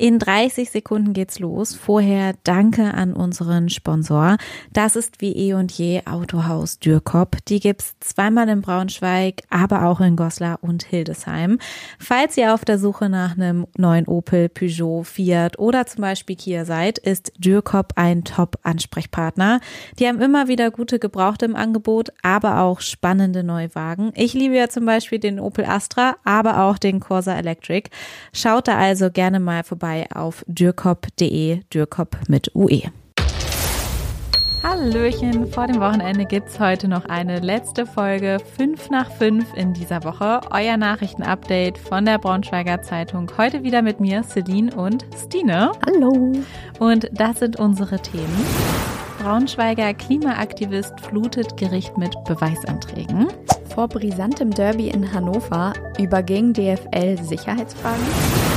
In 30 Sekunden geht's los. Vorher danke an unseren Sponsor. Das ist wie eh und je Autohaus Dürkop. Die gibt's zweimal in Braunschweig, aber auch in Goslar und Hildesheim. Falls ihr auf der Suche nach einem neuen Opel, Peugeot, Fiat oder zum Beispiel Kia seid, ist Dürkop ein Top-Ansprechpartner. Die haben immer wieder gute Gebrauchte im Angebot, aber auch spannende Neuwagen. Ich liebe ja zum Beispiel den Opel Astra, aber auch den Corsa Electric. Schaut da also gerne mal vorbei vorbei auf dürkop.de, Dürkop mit UE. Hallöchen, vor dem Wochenende gibt es heute noch eine letzte Folge 5 nach 5 in dieser Woche. Euer Nachrichtenupdate von der Braunschweiger Zeitung. Heute wieder mit mir, Celine und Stine. Hallo. Und das sind unsere Themen. Braunschweiger Klimaaktivist flutet Gericht mit Beweisanträgen. Vor brisantem Derby in Hannover überging DFL Sicherheitsfragen.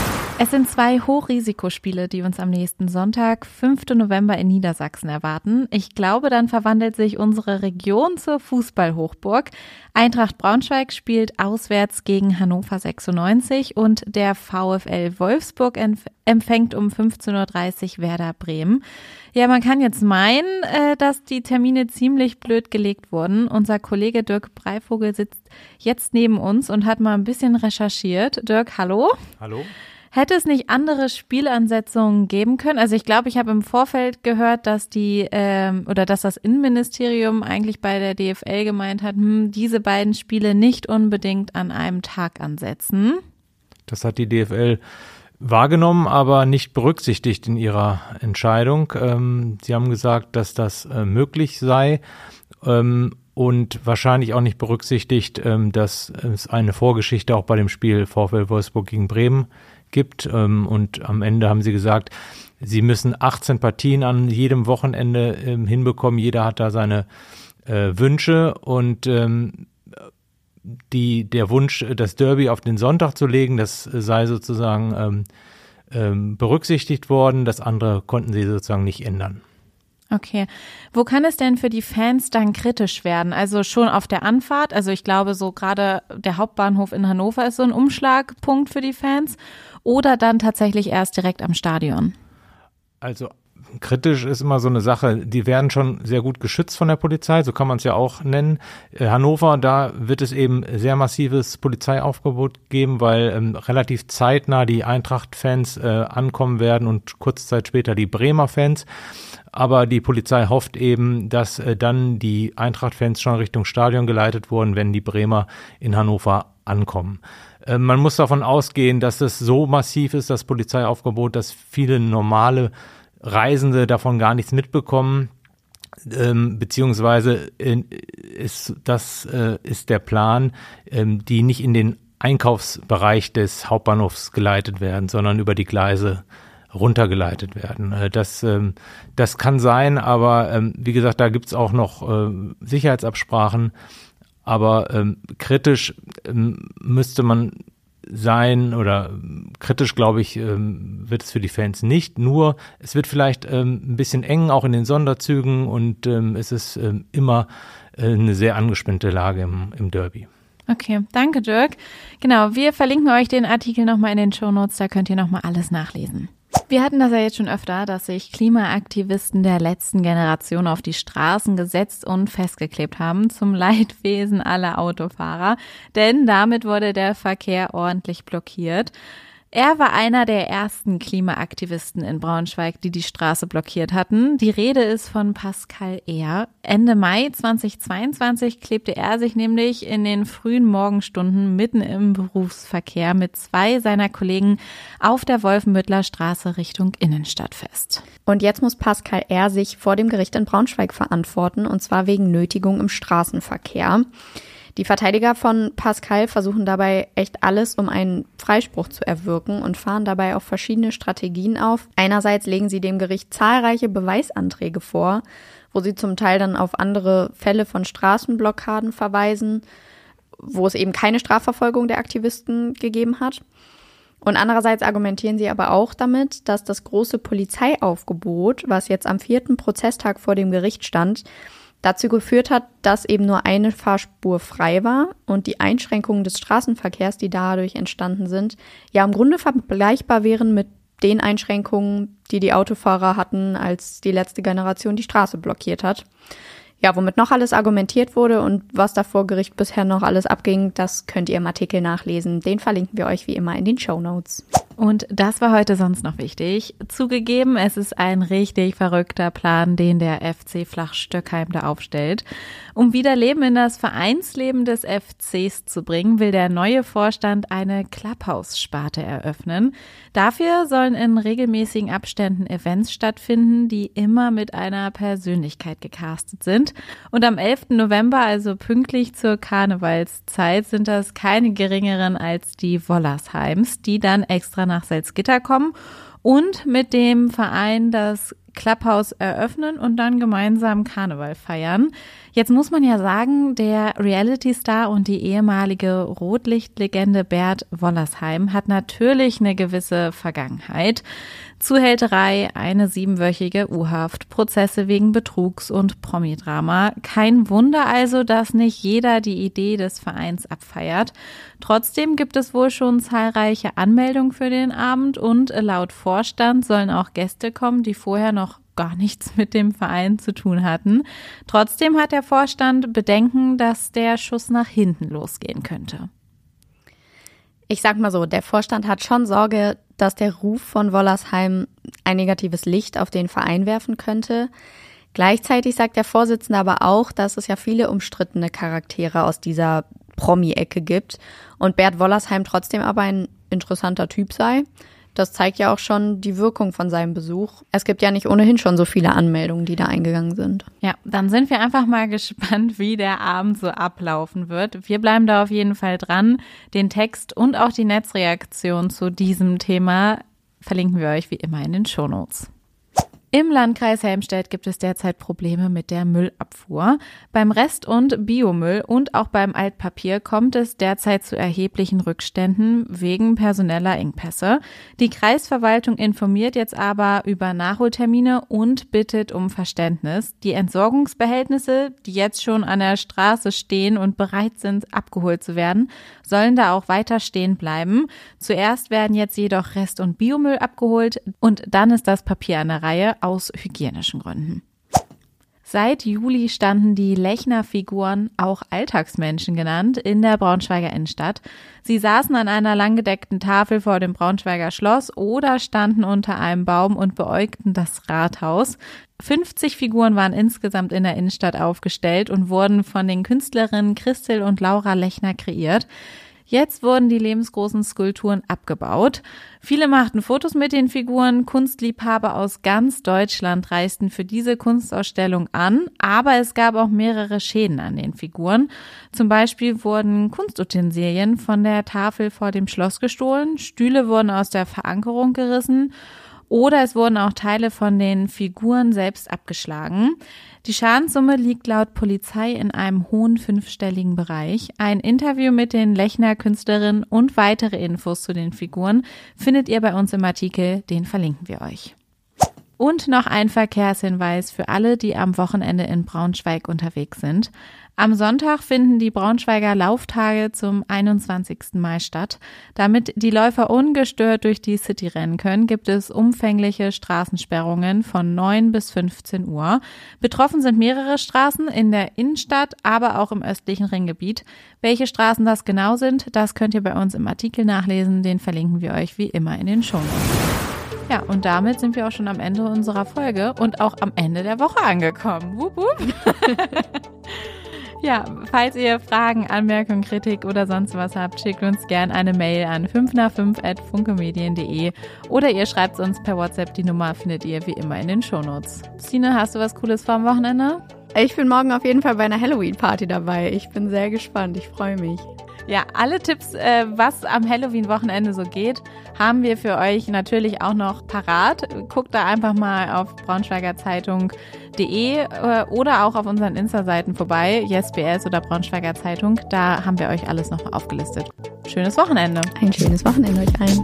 Es sind zwei Hochrisikospiele, die uns am nächsten Sonntag, 5. November in Niedersachsen erwarten. Ich glaube, dann verwandelt sich unsere Region zur Fußballhochburg. Eintracht Braunschweig spielt auswärts gegen Hannover 96 und der VfL Wolfsburg empfängt um 15.30 Uhr Werder Bremen. Ja, man kann jetzt meinen, äh, dass die Termine ziemlich blöd gelegt wurden. Unser Kollege Dirk Breivogel sitzt jetzt neben uns und hat mal ein bisschen recherchiert. Dirk, hallo. Hallo. Hätte es nicht andere Spielansetzungen geben können? Also ich glaube, ich habe im Vorfeld gehört, dass die ähm, oder dass das Innenministerium eigentlich bei der DFL gemeint hat, hm, diese beiden Spiele nicht unbedingt an einem Tag ansetzen. Das hat die DFL wahrgenommen, aber nicht berücksichtigt in ihrer Entscheidung. Ähm, sie haben gesagt, dass das äh, möglich sei. Ähm, und wahrscheinlich auch nicht berücksichtigt, ähm, dass es eine Vorgeschichte auch bei dem Spiel VfL Wolfsburg gegen Bremen gibt. Ähm, und am Ende haben sie gesagt, sie müssen 18 Partien an jedem Wochenende ähm, hinbekommen. Jeder hat da seine äh, Wünsche und ähm, die, der Wunsch, das Derby auf den Sonntag zu legen, das sei sozusagen ähm, ähm, berücksichtigt worden. Das andere konnten sie sozusagen nicht ändern. Okay. Wo kann es denn für die Fans dann kritisch werden? Also schon auf der Anfahrt? Also ich glaube, so gerade der Hauptbahnhof in Hannover ist so ein Umschlagpunkt für die Fans oder dann tatsächlich erst direkt am Stadion? Also kritisch ist immer so eine Sache, die werden schon sehr gut geschützt von der Polizei, so kann man es ja auch nennen. Äh, Hannover, da wird es eben sehr massives Polizeiaufgebot geben, weil ähm, relativ zeitnah die Eintracht-Fans äh, ankommen werden und kurze Zeit später die Bremer-Fans. Aber die Polizei hofft eben, dass äh, dann die Eintracht-Fans schon Richtung Stadion geleitet wurden, wenn die Bremer in Hannover ankommen. Äh, man muss davon ausgehen, dass es so massiv ist, das Polizeiaufgebot, dass viele normale Reisende davon gar nichts mitbekommen. Ähm, beziehungsweise äh, ist das äh, ist der Plan, ähm, die nicht in den Einkaufsbereich des Hauptbahnhofs geleitet werden, sondern über die Gleise runtergeleitet werden. Äh, das, ähm, das kann sein, aber ähm, wie gesagt, da gibt's auch noch äh, Sicherheitsabsprachen. Aber ähm, kritisch ähm, müsste man sein oder kritisch, glaube ich, ähm, wird es für die Fans nicht. Nur es wird vielleicht ähm, ein bisschen eng, auch in den Sonderzügen und ähm, es ist ähm, immer äh, eine sehr angespannte Lage im, im Derby. Okay, danke Dirk. Genau, wir verlinken euch den Artikel nochmal in den Show Notes, da könnt ihr nochmal alles nachlesen. Wir hatten das ja jetzt schon öfter, dass sich Klimaaktivisten der letzten Generation auf die Straßen gesetzt und festgeklebt haben, zum Leidwesen aller Autofahrer. Denn damit wurde der Verkehr ordentlich blockiert. Er war einer der ersten Klimaaktivisten in Braunschweig, die die Straße blockiert hatten. Die Rede ist von Pascal Ehr. Ende Mai 2022 klebte er sich nämlich in den frühen Morgenstunden mitten im Berufsverkehr mit zwei seiner Kollegen auf der Wolfenbüttler Straße Richtung Innenstadt fest. Und jetzt muss Pascal Ehr sich vor dem Gericht in Braunschweig verantworten, und zwar wegen Nötigung im Straßenverkehr. Die Verteidiger von Pascal versuchen dabei echt alles, um einen Freispruch zu erwirken und fahren dabei auch verschiedene Strategien auf. Einerseits legen sie dem Gericht zahlreiche Beweisanträge vor, wo sie zum Teil dann auf andere Fälle von Straßenblockaden verweisen, wo es eben keine Strafverfolgung der Aktivisten gegeben hat. Und andererseits argumentieren sie aber auch damit, dass das große Polizeiaufgebot, was jetzt am vierten Prozesstag vor dem Gericht stand, dazu geführt hat, dass eben nur eine Fahrspur frei war und die Einschränkungen des Straßenverkehrs, die dadurch entstanden sind, ja im Grunde vergleichbar wären mit den Einschränkungen, die die Autofahrer hatten, als die letzte Generation die Straße blockiert hat. Ja, womit noch alles argumentiert wurde und was da vor Gericht bisher noch alles abging, das könnt ihr im Artikel nachlesen. Den verlinken wir euch wie immer in den Show Notes. Und das war heute sonst noch wichtig. Zugegeben, es ist ein richtig verrückter Plan, den der FC Flachstöckheim da aufstellt. Um wieder Leben in das Vereinsleben des FCs zu bringen, will der neue Vorstand eine Clubhouse-Sparte eröffnen. Dafür sollen in regelmäßigen Abständen Events stattfinden, die immer mit einer Persönlichkeit gecastet sind. Und am 11. November, also pünktlich zur Karnevalszeit, sind das keine geringeren als die Wollersheims, die dann extra nach Salzgitter kommen und mit dem Verein das Clubhouse eröffnen und dann gemeinsam Karneval feiern. Jetzt muss man ja sagen, der Reality-Star und die ehemalige Rotlichtlegende Bert Wollersheim hat natürlich eine gewisse Vergangenheit. Zuhälterei, eine siebenwöchige U-Haft, Prozesse wegen Betrugs und Promidrama. Kein Wunder also, dass nicht jeder die Idee des Vereins abfeiert. Trotzdem gibt es wohl schon zahlreiche Anmeldungen für den Abend und laut Vorstand sollen auch Gäste kommen, die vorher noch gar nichts mit dem Verein zu tun hatten. Trotzdem hat der Vorstand Bedenken, dass der Schuss nach hinten losgehen könnte. Ich sag mal so, der Vorstand hat schon Sorge, dass der Ruf von Wollersheim ein negatives Licht auf den Verein werfen könnte. Gleichzeitig sagt der Vorsitzende aber auch, dass es ja viele umstrittene Charaktere aus dieser Promi-Ecke gibt und Bert Wollersheim trotzdem aber ein interessanter Typ sei. Das zeigt ja auch schon die Wirkung von seinem Besuch. Es gibt ja nicht ohnehin schon so viele Anmeldungen, die da eingegangen sind. Ja, dann sind wir einfach mal gespannt, wie der Abend so ablaufen wird. Wir bleiben da auf jeden Fall dran. Den Text und auch die Netzreaktion zu diesem Thema verlinken wir euch wie immer in den Shownotes. Im Landkreis Helmstedt gibt es derzeit Probleme mit der Müllabfuhr. Beim Rest- und Biomüll und auch beim Altpapier kommt es derzeit zu erheblichen Rückständen wegen personeller Engpässe. Die Kreisverwaltung informiert jetzt aber über Nachholtermine und bittet um Verständnis. Die Entsorgungsbehältnisse, die jetzt schon an der Straße stehen und bereit sind, abgeholt zu werden, sollen da auch weiter stehen bleiben. Zuerst werden jetzt jedoch Rest- und Biomüll abgeholt und dann ist das Papier an der Reihe aus hygienischen Gründen. Seit Juli standen die Lechner-Figuren, auch Alltagsmenschen genannt, in der Braunschweiger Innenstadt. Sie saßen an einer langgedeckten Tafel vor dem Braunschweiger Schloss oder standen unter einem Baum und beäugten das Rathaus. 50 Figuren waren insgesamt in der Innenstadt aufgestellt und wurden von den Künstlerinnen Christel und Laura Lechner kreiert. Jetzt wurden die lebensgroßen Skulpturen abgebaut. Viele machten Fotos mit den Figuren. Kunstliebhaber aus ganz Deutschland reisten für diese Kunstausstellung an, aber es gab auch mehrere Schäden an den Figuren. Zum Beispiel wurden Kunstutensilien von der Tafel vor dem Schloss gestohlen, Stühle wurden aus der Verankerung gerissen oder es wurden auch Teile von den Figuren selbst abgeschlagen. Die Schadenssumme liegt laut Polizei in einem hohen fünfstelligen Bereich. Ein Interview mit den Lechner Künstlerinnen und weitere Infos zu den Figuren findet ihr bei uns im Artikel, den verlinken wir euch. Und noch ein Verkehrshinweis für alle, die am Wochenende in Braunschweig unterwegs sind. Am Sonntag finden die Braunschweiger Lauftage zum 21. Mai statt. Damit die Läufer ungestört durch die City rennen können, gibt es umfängliche Straßensperrungen von 9 bis 15 Uhr. Betroffen sind mehrere Straßen in der Innenstadt, aber auch im östlichen Ringgebiet. Welche Straßen das genau sind, das könnt ihr bei uns im Artikel nachlesen. Den verlinken wir euch wie immer in den Shownotes. Ja, und damit sind wir auch schon am Ende unserer Folge und auch am Ende der Woche angekommen. Wupp, wupp. Ja, falls ihr Fragen, Anmerkungen, Kritik oder sonst was habt, schickt uns gerne eine Mail an 5 nach 5 at funkemedien.de oder ihr schreibt uns per WhatsApp. Die Nummer findet ihr wie immer in den Shownotes. Sine, hast du was Cooles vor dem Wochenende? Ich bin morgen auf jeden Fall bei einer Halloween-Party dabei. Ich bin sehr gespannt. Ich freue mich. Ja, alle Tipps, äh, was am Halloween-Wochenende so geht, haben wir für euch natürlich auch noch parat. Guckt da einfach mal auf braunschweigerzeitung.de äh, oder auch auf unseren Insta-Seiten vorbei, YesBS oder Braunschweiger Zeitung. Da haben wir euch alles nochmal aufgelistet. Schönes Wochenende. Ein schönes Wochenende euch allen.